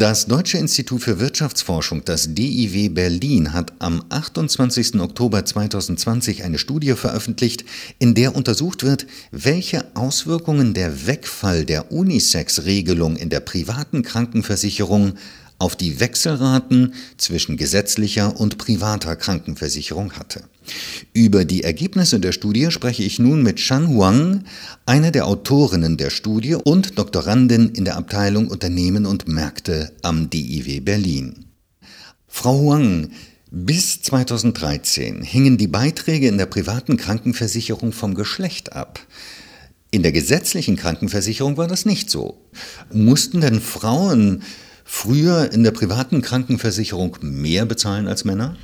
Das Deutsche Institut für Wirtschaftsforschung, das DIW Berlin, hat am 28. Oktober 2020 eine Studie veröffentlicht, in der untersucht wird, welche Auswirkungen der Wegfall der Unisex-Regelung in der privaten Krankenversicherung auf die Wechselraten zwischen gesetzlicher und privater Krankenversicherung hatte. Über die Ergebnisse der Studie spreche ich nun mit Shan Huang, einer der Autorinnen der Studie und Doktorandin in der Abteilung Unternehmen und Märkte am DIW Berlin. Frau Huang, bis 2013 hingen die Beiträge in der privaten Krankenversicherung vom Geschlecht ab. In der gesetzlichen Krankenversicherung war das nicht so. Mussten denn Frauen früher in der privaten Krankenversicherung mehr bezahlen als Männer?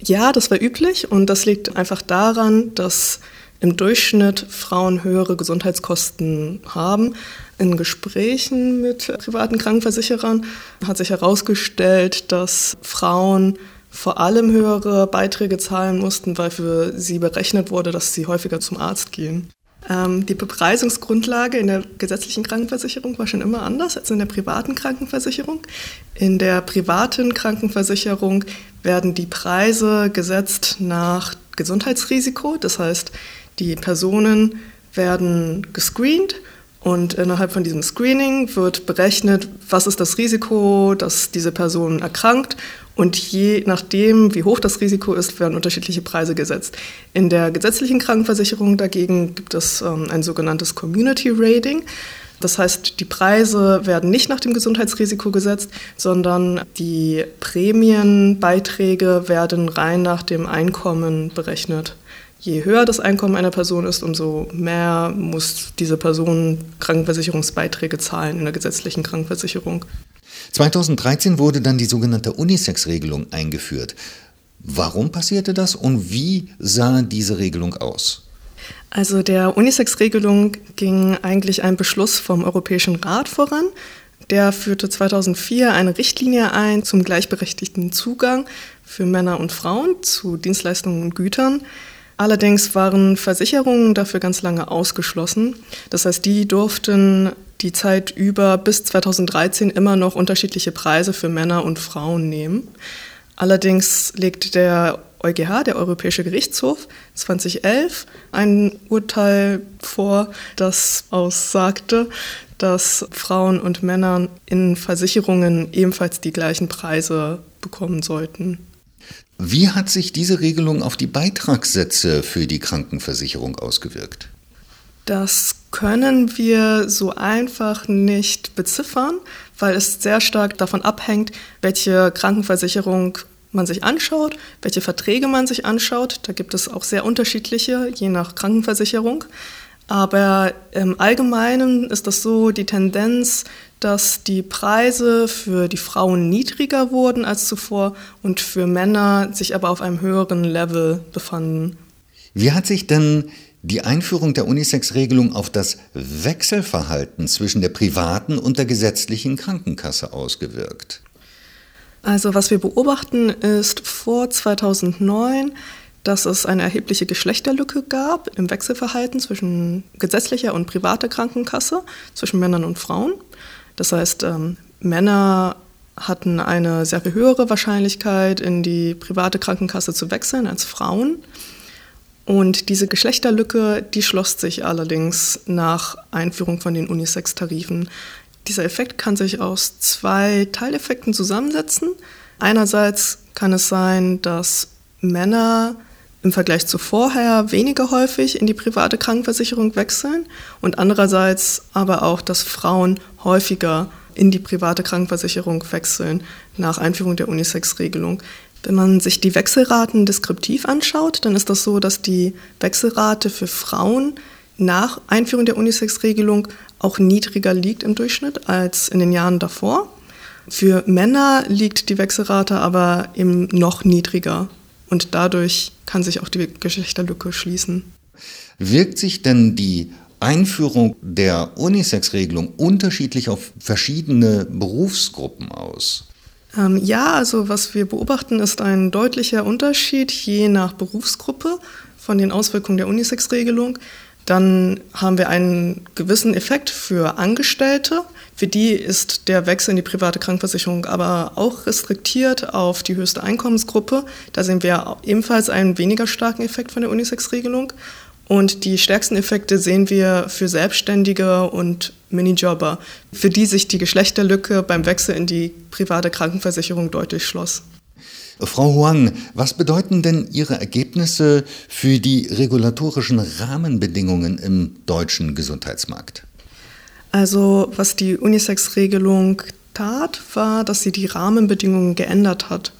Ja, das war üblich und das liegt einfach daran, dass im Durchschnitt Frauen höhere Gesundheitskosten haben. In Gesprächen mit privaten Krankenversicherern hat sich herausgestellt, dass Frauen vor allem höhere Beiträge zahlen mussten, weil für sie berechnet wurde, dass sie häufiger zum Arzt gehen. Ähm, die Bepreisungsgrundlage in der gesetzlichen Krankenversicherung war schon immer anders als in der privaten Krankenversicherung. In der privaten Krankenversicherung werden die Preise gesetzt nach Gesundheitsrisiko. Das heißt, die Personen werden gescreent und innerhalb von diesem Screening wird berechnet, was ist das Risiko, dass diese Person erkrankt und je nachdem, wie hoch das Risiko ist, werden unterschiedliche Preise gesetzt. In der gesetzlichen Krankenversicherung dagegen gibt es ähm, ein sogenanntes Community Rating. Das heißt, die Preise werden nicht nach dem Gesundheitsrisiko gesetzt, sondern die Prämienbeiträge werden rein nach dem Einkommen berechnet. Je höher das Einkommen einer Person ist, umso mehr muss diese Person Krankenversicherungsbeiträge zahlen in der gesetzlichen Krankenversicherung. 2013 wurde dann die sogenannte Unisex-Regelung eingeführt. Warum passierte das und wie sah diese Regelung aus? Also der Unisex-Regelung ging eigentlich ein Beschluss vom Europäischen Rat voran. Der führte 2004 eine Richtlinie ein zum gleichberechtigten Zugang für Männer und Frauen zu Dienstleistungen und Gütern. Allerdings waren Versicherungen dafür ganz lange ausgeschlossen. Das heißt, die durften die Zeit über bis 2013 immer noch unterschiedliche Preise für Männer und Frauen nehmen. Allerdings legt der EuGH, der Europäische Gerichtshof, 2011 ein Urteil vor, das aussagte, dass Frauen und Männer in Versicherungen ebenfalls die gleichen Preise bekommen sollten. Wie hat sich diese Regelung auf die Beitragssätze für die Krankenversicherung ausgewirkt? Das können wir so einfach nicht beziffern, weil es sehr stark davon abhängt, welche Krankenversicherung man sich anschaut, welche Verträge man sich anschaut. Da gibt es auch sehr unterschiedliche, je nach Krankenversicherung. Aber im Allgemeinen ist das so die Tendenz, dass die Preise für die Frauen niedriger wurden als zuvor und für Männer sich aber auf einem höheren Level befanden. Wie hat sich denn die Einführung der Unisex-Regelung auf das Wechselverhalten zwischen der privaten und der gesetzlichen Krankenkasse ausgewirkt? Also was wir beobachten ist vor 2009, dass es eine erhebliche Geschlechterlücke gab im Wechselverhalten zwischen gesetzlicher und privater Krankenkasse, zwischen Männern und Frauen. Das heißt, ähm, Männer hatten eine sehr viel höhere Wahrscheinlichkeit, in die private Krankenkasse zu wechseln als Frauen. Und diese Geschlechterlücke, die schloss sich allerdings nach Einführung von den Unisex-Tarifen. Dieser Effekt kann sich aus zwei Teileffekten zusammensetzen. Einerseits kann es sein, dass Männer im Vergleich zu vorher weniger häufig in die private Krankenversicherung wechseln und andererseits aber auch, dass Frauen häufiger in die private Krankenversicherung wechseln nach Einführung der Unisex-Regelung. Wenn man sich die Wechselraten deskriptiv anschaut, dann ist das so, dass die Wechselrate für Frauen nach Einführung der Unisex-Regelung auch niedriger liegt im Durchschnitt als in den Jahren davor. Für Männer liegt die Wechselrate aber eben noch niedriger und dadurch kann sich auch die Geschlechterlücke schließen. Wirkt sich denn die Einführung der Unisex-Regelung unterschiedlich auf verschiedene Berufsgruppen aus? Ähm, ja, also was wir beobachten, ist ein deutlicher Unterschied je nach Berufsgruppe von den Auswirkungen der Unisex-Regelung. Dann haben wir einen gewissen Effekt für Angestellte. Für die ist der Wechsel in die private Krankenversicherung aber auch restriktiert auf die höchste Einkommensgruppe. Da sehen wir ebenfalls einen weniger starken Effekt von der Unisex-Regelung. Und die stärksten Effekte sehen wir für Selbstständige und Minijobber, für die sich die Geschlechterlücke beim Wechsel in die private Krankenversicherung deutlich schloss. Frau Huang, was bedeuten denn Ihre Ergebnisse für die regulatorischen Rahmenbedingungen im deutschen Gesundheitsmarkt? Also was die Unisex-Regelung tat, war, dass sie die Rahmenbedingungen geändert hat.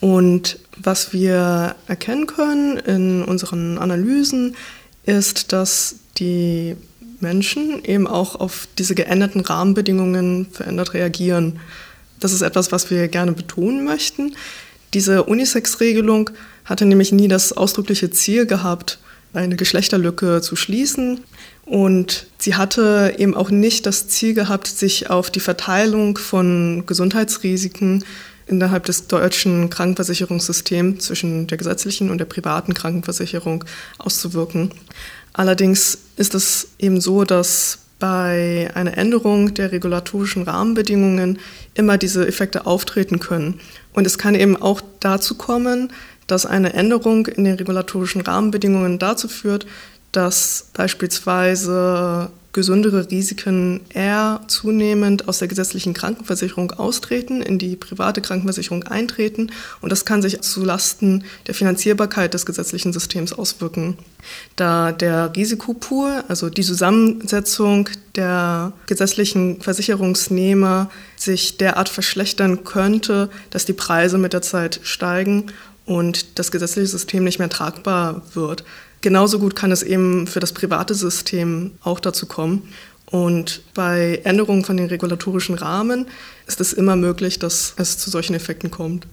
Und was wir erkennen können in unseren Analysen, ist, dass die Menschen eben auch auf diese geänderten Rahmenbedingungen verändert reagieren. Das ist etwas, was wir gerne betonen möchten. Diese Unisex-Regelung hatte nämlich nie das ausdrückliche Ziel gehabt, eine Geschlechterlücke zu schließen. Und sie hatte eben auch nicht das Ziel gehabt, sich auf die Verteilung von Gesundheitsrisiken innerhalb des deutschen Krankenversicherungssystems zwischen der gesetzlichen und der privaten Krankenversicherung auszuwirken. Allerdings ist es eben so, dass bei einer Änderung der regulatorischen Rahmenbedingungen immer diese Effekte auftreten können. Und es kann eben auch dazu kommen, dass eine Änderung in den regulatorischen Rahmenbedingungen dazu führt, dass beispielsweise gesündere Risiken eher zunehmend aus der gesetzlichen Krankenversicherung austreten, in die private Krankenversicherung eintreten und das kann sich zulasten der Finanzierbarkeit des gesetzlichen Systems auswirken. Da der Risikopool, also die Zusammensetzung der gesetzlichen Versicherungsnehmer sich derart verschlechtern könnte, dass die Preise mit der Zeit steigen und das gesetzliche System nicht mehr tragbar wird. Genauso gut kann es eben für das private System auch dazu kommen. Und bei Änderungen von den regulatorischen Rahmen ist es immer möglich, dass es zu solchen Effekten kommt.